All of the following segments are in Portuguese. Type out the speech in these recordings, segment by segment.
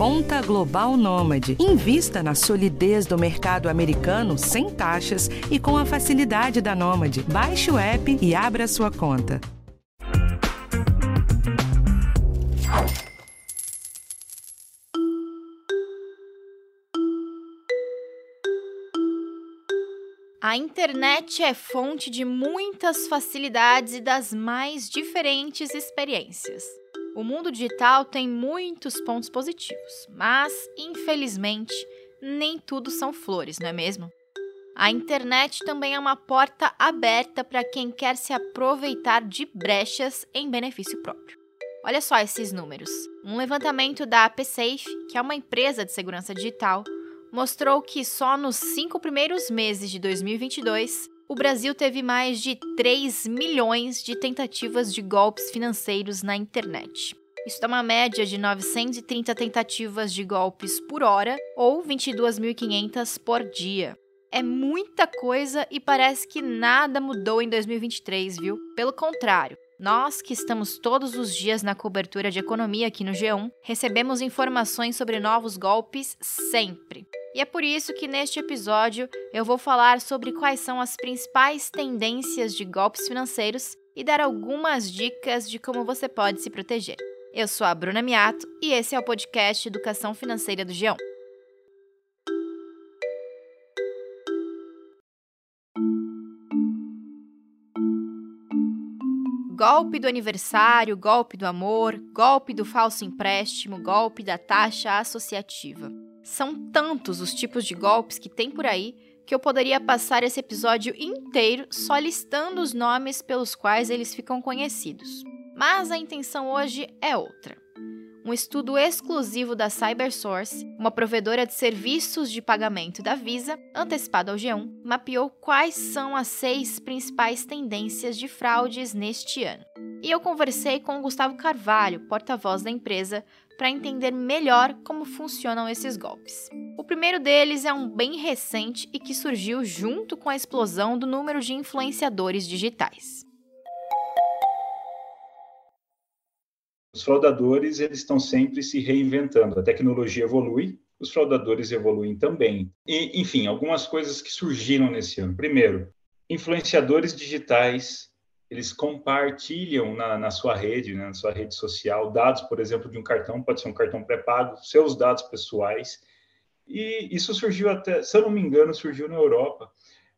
Conta Global Nômade. Invista na solidez do mercado americano sem taxas e com a facilidade da Nômade. Baixe o app e abra sua conta. A internet é fonte de muitas facilidades e das mais diferentes experiências. O mundo digital tem muitos pontos positivos, mas, infelizmente, nem tudo são flores, não é mesmo? A internet também é uma porta aberta para quem quer se aproveitar de brechas em benefício próprio. Olha só esses números. Um levantamento da AppSafe, que é uma empresa de segurança digital, mostrou que só nos cinco primeiros meses de 2022, o Brasil teve mais de 3 milhões de tentativas de golpes financeiros na internet. Isso dá uma média de 930 tentativas de golpes por hora ou 22.500 por dia. É muita coisa e parece que nada mudou em 2023, viu? Pelo contrário, nós que estamos todos os dias na cobertura de economia aqui no G1, recebemos informações sobre novos golpes sempre. E é por isso que neste episódio eu vou falar sobre quais são as principais tendências de golpes financeiros e dar algumas dicas de como você pode se proteger. Eu sou a Bruna Miato e esse é o podcast Educação Financeira do G1. Golpe do aniversário, golpe do amor, golpe do falso empréstimo, golpe da taxa associativa. São tantos os tipos de golpes que tem por aí que eu poderia passar esse episódio inteiro só listando os nomes pelos quais eles ficam conhecidos. Mas a intenção hoje é outra. Um estudo exclusivo da CyberSource, uma provedora de serviços de pagamento da Visa, antecipado ao G1, mapeou quais são as seis principais tendências de fraudes neste ano. E eu conversei com o Gustavo Carvalho, porta-voz da empresa, para entender melhor como funcionam esses golpes. O primeiro deles é um bem recente e que surgiu junto com a explosão do número de influenciadores digitais. Os fraudadores eles estão sempre se reinventando. A tecnologia evolui, os fraudadores evoluem também. E, enfim, algumas coisas que surgiram nesse ano. Primeiro, influenciadores digitais eles compartilham na, na sua rede, né, na sua rede social, dados, por exemplo, de um cartão, pode ser um cartão pré-pago, seus dados pessoais. E isso surgiu até, se eu não me engano, surgiu na Europa.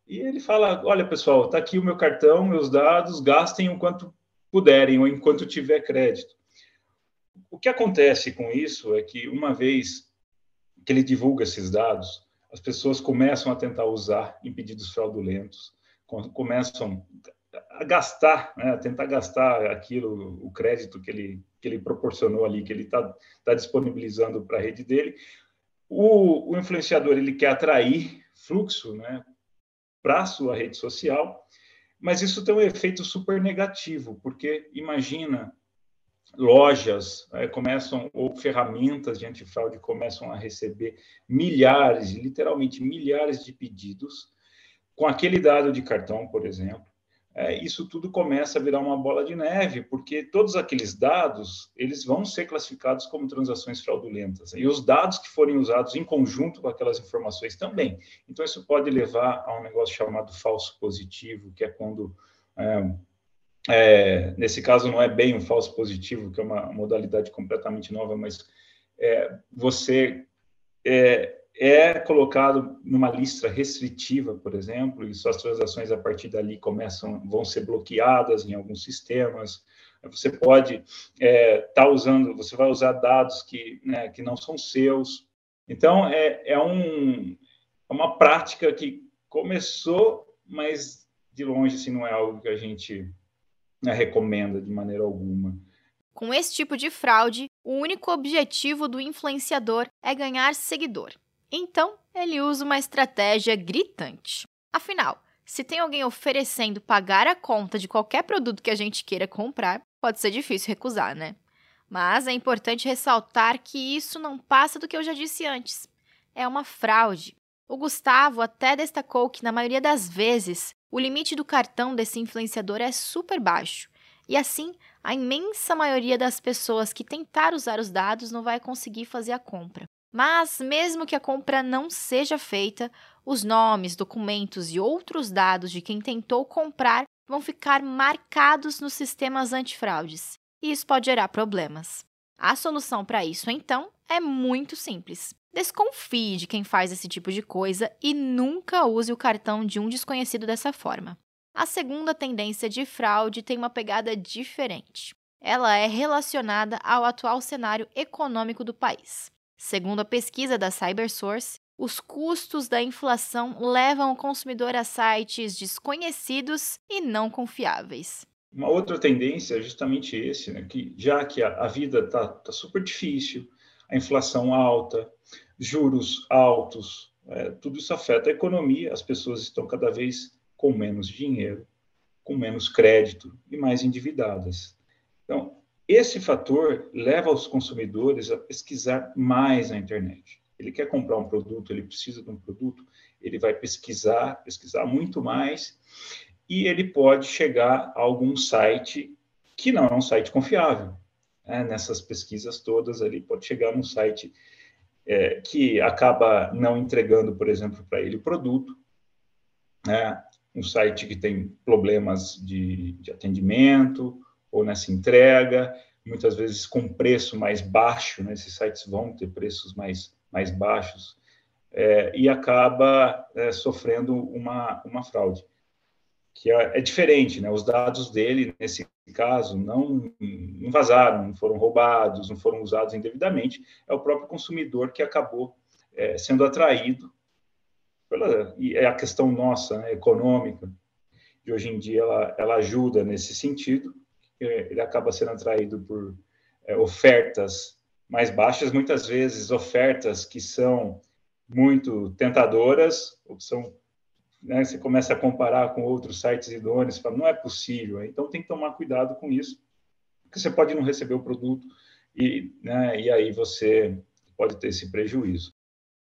E ele fala: olha, pessoal, está aqui o meu cartão, meus dados, gastem o quanto puderem ou enquanto tiver crédito. O que acontece com isso é que, uma vez que ele divulga esses dados, as pessoas começam a tentar usar em pedidos fraudulentos, começam gastar, né, tentar gastar aquilo, o crédito que ele, que ele proporcionou ali, que ele está tá disponibilizando para a rede dele. O, o, influenciador ele quer atrair fluxo né, para a sua rede social, mas isso tem um efeito super negativo, porque imagina lojas né, começam ou ferramentas de antifraude começam a receber milhares, literalmente milhares de pedidos com aquele dado de cartão, por exemplo, é, isso tudo começa a virar uma bola de neve, porque todos aqueles dados eles vão ser classificados como transações fraudulentas e os dados que forem usados em conjunto com aquelas informações também. Então isso pode levar a um negócio chamado falso positivo, que é quando é, é, nesse caso não é bem um falso positivo, que é uma modalidade completamente nova, mas é, você é, colocado numa lista restritiva, por exemplo, e suas transações a partir dali começam, vão ser bloqueadas em alguns sistemas. Você pode estar é, tá usando, você vai usar dados que, né, que não são seus. Então, é, é, um, é uma prática que começou, mas de longe assim, não é algo que a gente né, recomenda de maneira alguma. Com esse tipo de fraude, o único objetivo do influenciador é ganhar seguidor. Então, ele usa uma estratégia gritante. Afinal, se tem alguém oferecendo pagar a conta de qualquer produto que a gente queira comprar, pode ser difícil recusar, né? Mas é importante ressaltar que isso não passa do que eu já disse antes. É uma fraude. O Gustavo até destacou que, na maioria das vezes, o limite do cartão desse influenciador é super baixo E assim, a imensa maioria das pessoas que tentar usar os dados não vai conseguir fazer a compra. Mas, mesmo que a compra não seja feita, os nomes, documentos e outros dados de quem tentou comprar vão ficar marcados nos sistemas antifraudes, e isso pode gerar problemas. A solução para isso, então, é muito simples. Desconfie de quem faz esse tipo de coisa e nunca use o cartão de um desconhecido dessa forma. A segunda tendência de fraude tem uma pegada diferente. Ela é relacionada ao atual cenário econômico do país. Segundo a pesquisa da CyberSource, os custos da inflação levam o consumidor a sites desconhecidos e não confiáveis. Uma outra tendência é justamente esse, né? que já que a, a vida está tá super difícil, a inflação alta, juros altos, é, tudo isso afeta a economia, as pessoas estão cada vez com menos dinheiro, com menos crédito e mais endividadas. Então, esse fator leva os consumidores a pesquisar mais na internet. Ele quer comprar um produto, ele precisa de um produto, ele vai pesquisar, pesquisar muito mais, e ele pode chegar a algum site que não é um site confiável. Né? Nessas pesquisas todas, ele pode chegar num site é, que acaba não entregando, por exemplo, para ele o produto, né? um site que tem problemas de, de atendimento ou nessa entrega, muitas vezes com preço mais baixo, né? esses sites vão ter preços mais, mais baixos, é, e acaba é, sofrendo uma, uma fraude, que é, é, diferente, né? os dados dele, nesse caso, não, não vazaram, não foram roubados, não foram usados indevidamente, é o próprio consumidor que acabou é, sendo atraído pela, e é a questão nossa, né, econômica, de hoje em dia ela, ela ajuda nesse sentido, ele acaba sendo atraído por é, ofertas mais baixas, muitas vezes ofertas que são muito tentadoras, são, né, você começa a comparar com outros sites idôneos, fala, não é possível, então tem que tomar cuidado com isso, porque você pode não receber o produto e, né, e aí você pode ter esse prejuízo.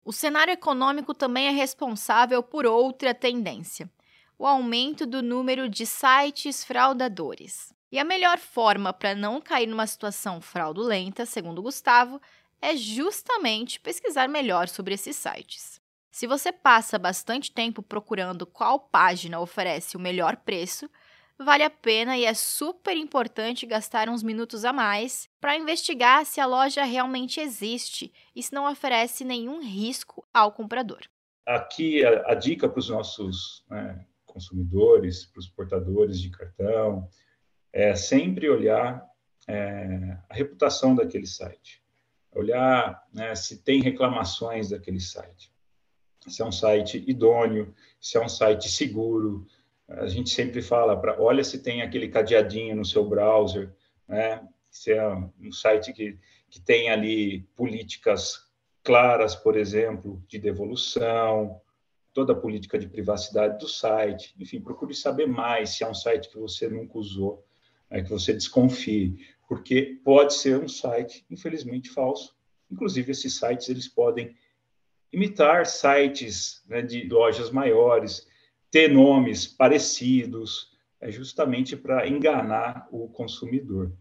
O cenário econômico também é responsável por outra tendência: o aumento do número de sites fraudadores. E a melhor forma para não cair numa situação fraudulenta, segundo Gustavo, é justamente pesquisar melhor sobre esses sites. Se você passa bastante tempo procurando qual página oferece o melhor preço, vale a pena e é super importante gastar uns minutos a mais para investigar se a loja realmente existe e se não oferece nenhum risco ao comprador. Aqui a, a dica para os nossos né, consumidores, para os portadores de cartão, é sempre olhar é, a reputação daquele site, olhar né, se tem reclamações daquele site, se é um site idôneo, se é um site seguro, a gente sempre fala para olha se tem aquele cadeadinho no seu browser, né? Se é um site que, que tem ali políticas claras, por exemplo, de devolução, toda a política de privacidade do site. Enfim, procure saber mais se é um site que você nunca usou, né, que você desconfie, porque pode ser um site, infelizmente, falso. Inclusive, esses sites eles podem imitar sites né, de lojas maiores, ter nomes parecidos, é justamente para enganar o consumidor.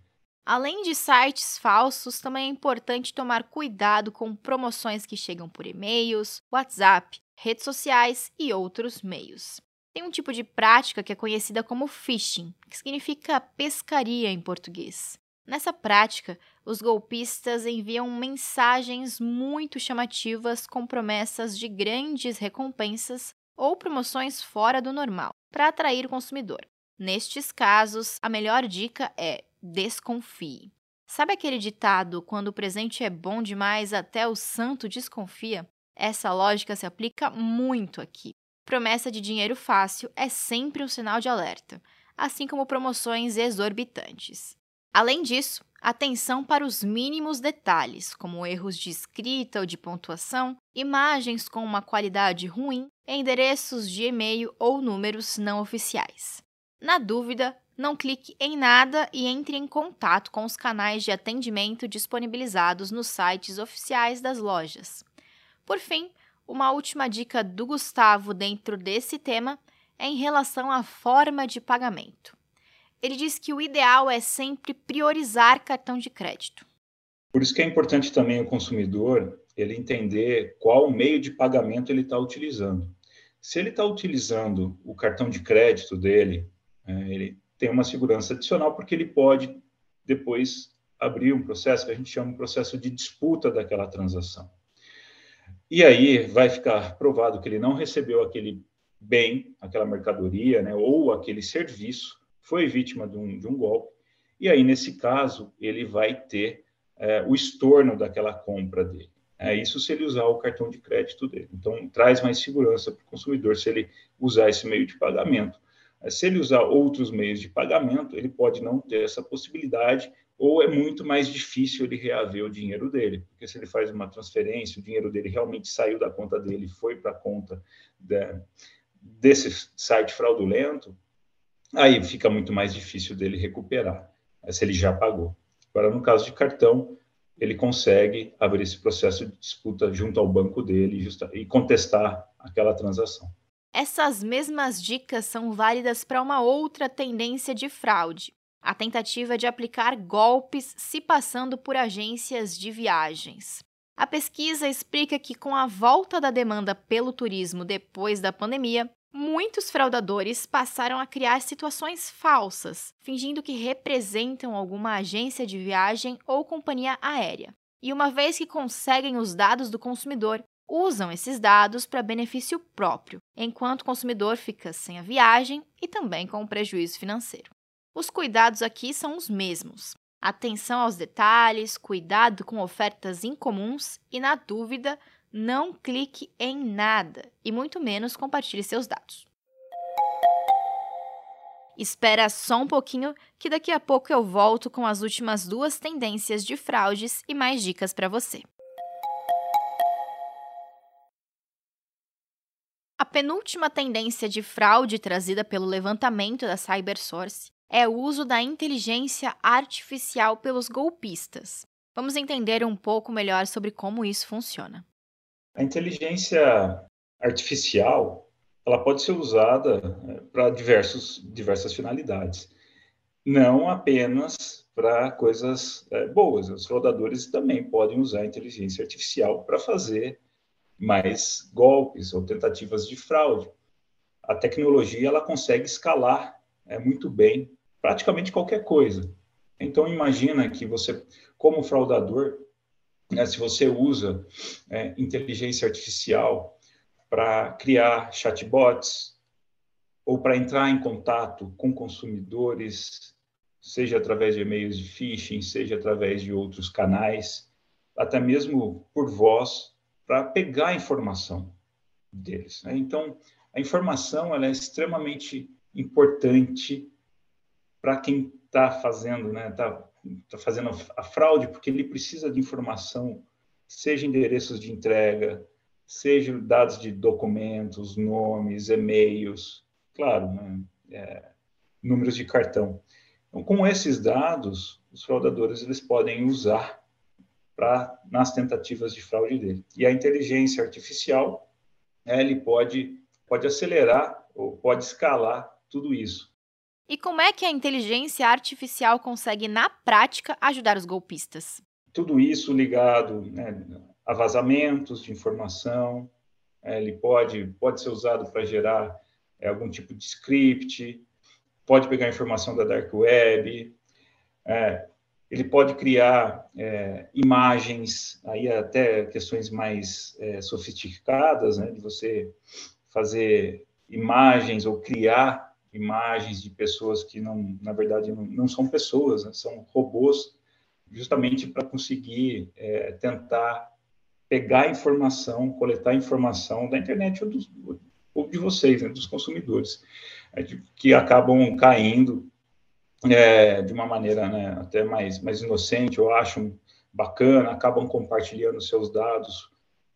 Além de sites falsos, também é importante tomar cuidado com promoções que chegam por e-mails, WhatsApp, redes sociais e outros meios. Tem um tipo de prática que é conhecida como phishing, que significa pescaria em português. Nessa prática, os golpistas enviam mensagens muito chamativas com promessas de grandes recompensas ou promoções fora do normal, para atrair o consumidor. Nestes casos, a melhor dica é desconfie. Sabe aquele ditado quando o presente é bom demais até o santo desconfia? Essa lógica se aplica muito aqui. Promessa de dinheiro fácil é sempre um sinal de alerta, assim como promoções exorbitantes. Além disso, atenção para os mínimos detalhes, como erros de escrita ou de pontuação, imagens com uma qualidade ruim, endereços de e-mail ou números não oficiais. Na dúvida, não clique em nada e entre em contato com os canais de atendimento disponibilizados nos sites oficiais das lojas. Por fim, uma última dica do Gustavo dentro desse tema é em relação à forma de pagamento. ele diz que o ideal é sempre priorizar cartão de crédito. Por isso que é importante também o consumidor ele entender qual meio de pagamento ele está utilizando. Se ele está utilizando o cartão de crédito dele, é, ele tem uma segurança adicional porque ele pode depois abrir um processo que a gente chama de processo de disputa daquela transação. E aí vai ficar provado que ele não recebeu aquele bem, aquela mercadoria, né, ou aquele serviço, foi vítima de um, de um golpe, e aí, nesse caso, ele vai ter é, o estorno daquela compra dele. É isso se ele usar o cartão de crédito dele. Então, traz mais segurança para o consumidor se ele usar esse meio de pagamento. É, se ele usar outros meios de pagamento, ele pode não ter essa possibilidade ou é muito mais difícil ele reaver o dinheiro dele, porque se ele faz uma transferência, o dinheiro dele realmente saiu da conta dele, foi para a conta da, desse site fraudulento, aí fica muito mais difícil dele recuperar, né, se ele já pagou. Agora, no caso de cartão, ele consegue abrir esse processo de disputa junto ao banco dele justa, e contestar aquela transação. Essas mesmas dicas são válidas para uma outra tendência de fraude, a tentativa de aplicar golpes se passando por agências de viagens. A pesquisa explica que, com a volta da demanda pelo turismo depois da pandemia, muitos fraudadores passaram a criar situações falsas, fingindo que representam alguma agência de viagem ou companhia aérea. E uma vez que conseguem os dados do consumidor, usam esses dados para benefício próprio, enquanto o consumidor fica sem a viagem e também com o prejuízo financeiro. Os cuidados aqui são os mesmos. Atenção aos detalhes, cuidado com ofertas incomuns e, na dúvida, não clique em nada e muito menos compartilhe seus dados. Espera só um pouquinho que daqui a pouco eu volto com as últimas duas tendências de fraudes e mais dicas para você. A penúltima tendência de fraude trazida pelo levantamento da CyberSource é o uso da inteligência artificial pelos golpistas. Vamos entender um pouco melhor sobre como isso funciona. A inteligência artificial ela pode ser usada é, para diversas finalidades, não apenas para coisas é, boas. Os fraudadores também podem usar a inteligência artificial para fazer mais golpes ou tentativas de fraude. A tecnologia ela consegue escalar é, muito bem praticamente qualquer coisa. Então, imagina que você, como fraudador, né, se você usa é, inteligência artificial para criar chatbots ou para entrar em contato com consumidores, seja através de e-mails de phishing, seja através de outros canais, até mesmo por voz, para pegar a informação deles. Né? Então, a informação ela é extremamente importante para quem está fazendo, né, está tá fazendo a fraude, porque ele precisa de informação, seja endereços de entrega, seja dados de documentos, nomes, e-mails, claro, né, é, números de cartão. Então, com esses dados, os fraudadores eles podem usar para nas tentativas de fraude dele. E a inteligência artificial, né, ele pode pode acelerar ou pode escalar tudo isso. E como é que a inteligência artificial consegue, na prática, ajudar os golpistas? Tudo isso ligado né, a vazamentos de informação, é, ele pode, pode ser usado para gerar é, algum tipo de script, pode pegar informação da dark web, é, ele pode criar é, imagens, aí até questões mais é, sofisticadas, né, de você fazer imagens ou criar imagens de pessoas que não, na verdade, não, não são pessoas, né? são robôs, justamente para conseguir é, tentar pegar informação, coletar informação da internet ou, dos, ou de vocês, né? dos consumidores, é, que acabam caindo é, de uma maneira né, até mais, mais inocente, ou acham bacana, acabam compartilhando seus dados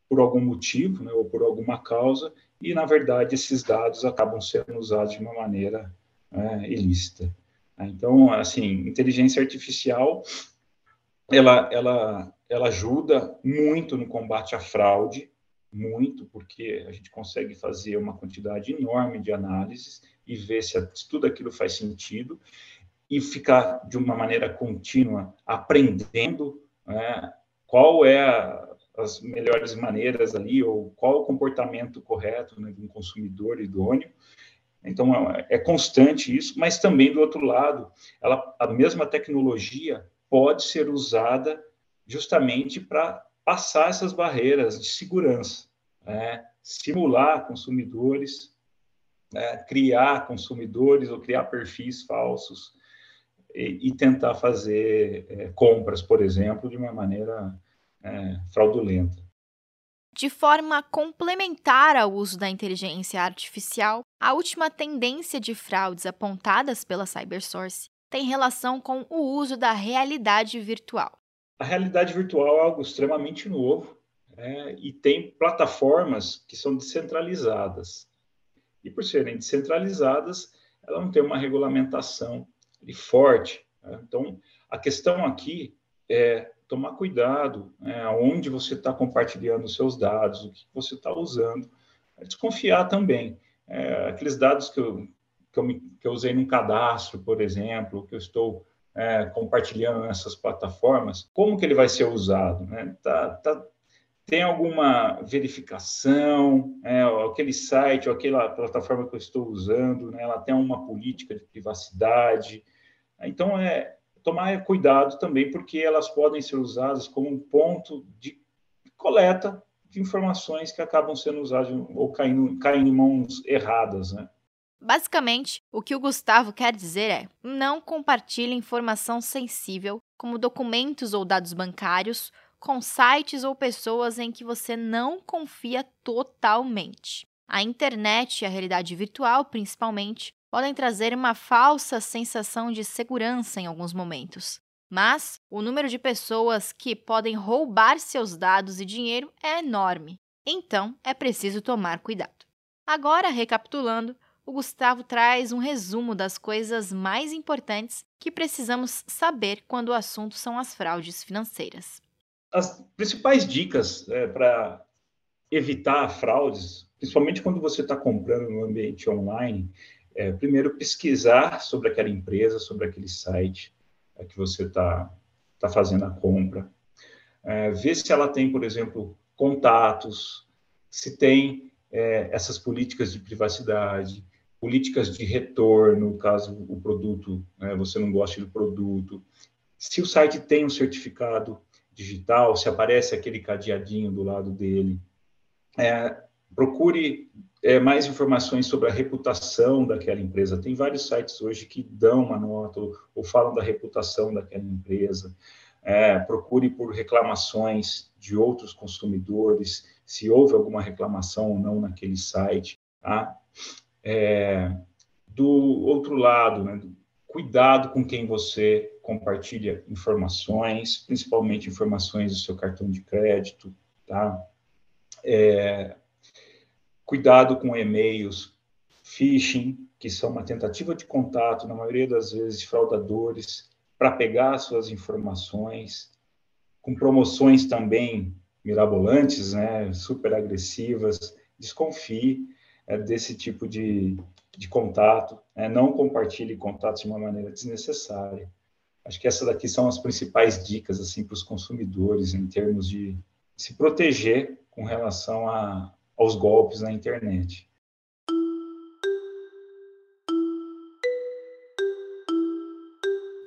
por algum motivo, né, ou por alguma causa, e, na verdade, esses dados acabam sendo usados de uma maneira né, ilícita. Então, assim, inteligência artificial, ela, ela, ela ajuda muito no combate à fraude, muito, porque a gente consegue fazer uma quantidade enorme de análises e ver se, se tudo aquilo faz sentido. e ficar de uma maneira contínua aprendendo né, qual é a, as melhores maneiras ali ou qual o comportamento correto né, de um consumidor idôneo. Então é, é constante isso, mas também do outro lado, ela, a mesma tecnologia pode ser usada justamente para passar essas barreiras de segurança, né? simular consumidores, né? criar consumidores ou criar perfis falsos e, e tentar fazer é, compras, por exemplo, de uma maneira é, fraudulenta. De forma complementar ao uso da inteligência artificial, a última tendência de fraudes apontadas pela CyberSource tem relação com o uso da realidade virtual. A realidade virtual é algo extremamente novo é, e tem plataformas que são descentralizadas. E por serem descentralizadas, ela não tem uma regulamentação forte. Né? Então, a questão aqui é tomar cuidado né, você está compartilhando os seus dados, o que você está usando. É desconfiar também. É, aqueles dados que eu, que, eu me, que eu usei num cadastro, por exemplo, que eu estou é, compartilhando nessas plataformas, como que ele vai ser usado? Né? Tá, tá, tem alguma verificação, é, aquele site ou aquela plataforma que eu estou usando, né, ela tem uma política de privacidade. Então, é tomar cuidado também, porque elas podem ser usadas como um ponto de coleta de informações que acabam sendo usadas ou caindo, caindo em mãos erradas, né? Basicamente, o que o Gustavo quer dizer é: não compartilhe informação sensível, como documentos ou dados bancários, com sites ou pessoas em que você não confia totalmente. A internet e a realidade virtual, principalmente, podem trazer uma falsa sensação de segurança em alguns momentos. Mas o número de pessoas que podem roubar seus dados e dinheiro é enorme. Então é preciso tomar cuidado. Agora, recapitulando, o Gustavo traz um resumo das coisas mais importantes que precisamos saber quando o assunto são as fraudes financeiras as principais dicas é, para evitar fraudes, principalmente quando você está comprando no ambiente online, é, primeiro pesquisar sobre aquela empresa, sobre aquele site é, que você está tá fazendo a compra, é, ver se ela tem, por exemplo, contatos, se tem é, essas políticas de privacidade, políticas de retorno, caso o produto, né, você não goste do produto, se o site tem um certificado digital, se aparece aquele cadeadinho do lado dele. É, procure é, mais informações sobre a reputação daquela empresa. Tem vários sites hoje que dão uma nota ou, falam da reputação daquela empresa. É, procure por reclamações de outros consumidores, se houve alguma reclamação ou não naquele site. Tá? É, do outro lado, né, cuidado com quem você compartilha informações, principalmente informações do seu cartão de crédito, tá? É, cuidado com e-mails, phishing, que são uma tentativa de contato, na maioria das vezes fraudadores, para pegar suas informações, com promoções também mirabolantes, né, super agressivas. Desconfie é, desse tipo de, de contato, né? não compartilhe contatos de uma maneira desnecessária. Acho que essas daqui são as principais dicas assim para os consumidores em termos de se proteger com relação a, aos golpes na internet.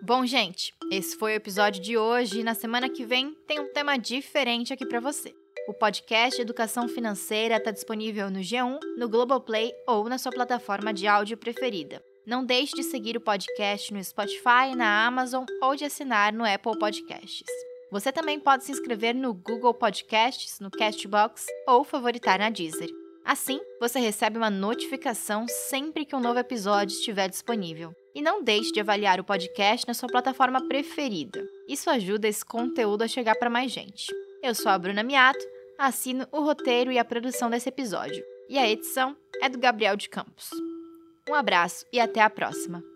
Bom, gente, esse foi o episódio de hoje e na semana que vem tem um tema diferente aqui para você. O podcast Educação Financeira está disponível no G1, no Globoplay ou na sua plataforma de áudio preferida. Não deixe de seguir o podcast no Spotify, na Amazon ou de assinar no Apple Podcasts. Você também pode se inscrever no Google Podcasts, no Castbox ou favoritar na Deezer. Assim, você recebe uma notificação sempre que um novo episódio estiver disponível. E não deixe de avaliar o podcast na sua plataforma preferida. Isso ajuda esse conteúdo a chegar para mais gente. Eu sou a Bruna Miato, assino o roteiro e a produção desse episódio. E a edição é do Gabriel de Campos. Um abraço e até a próxima!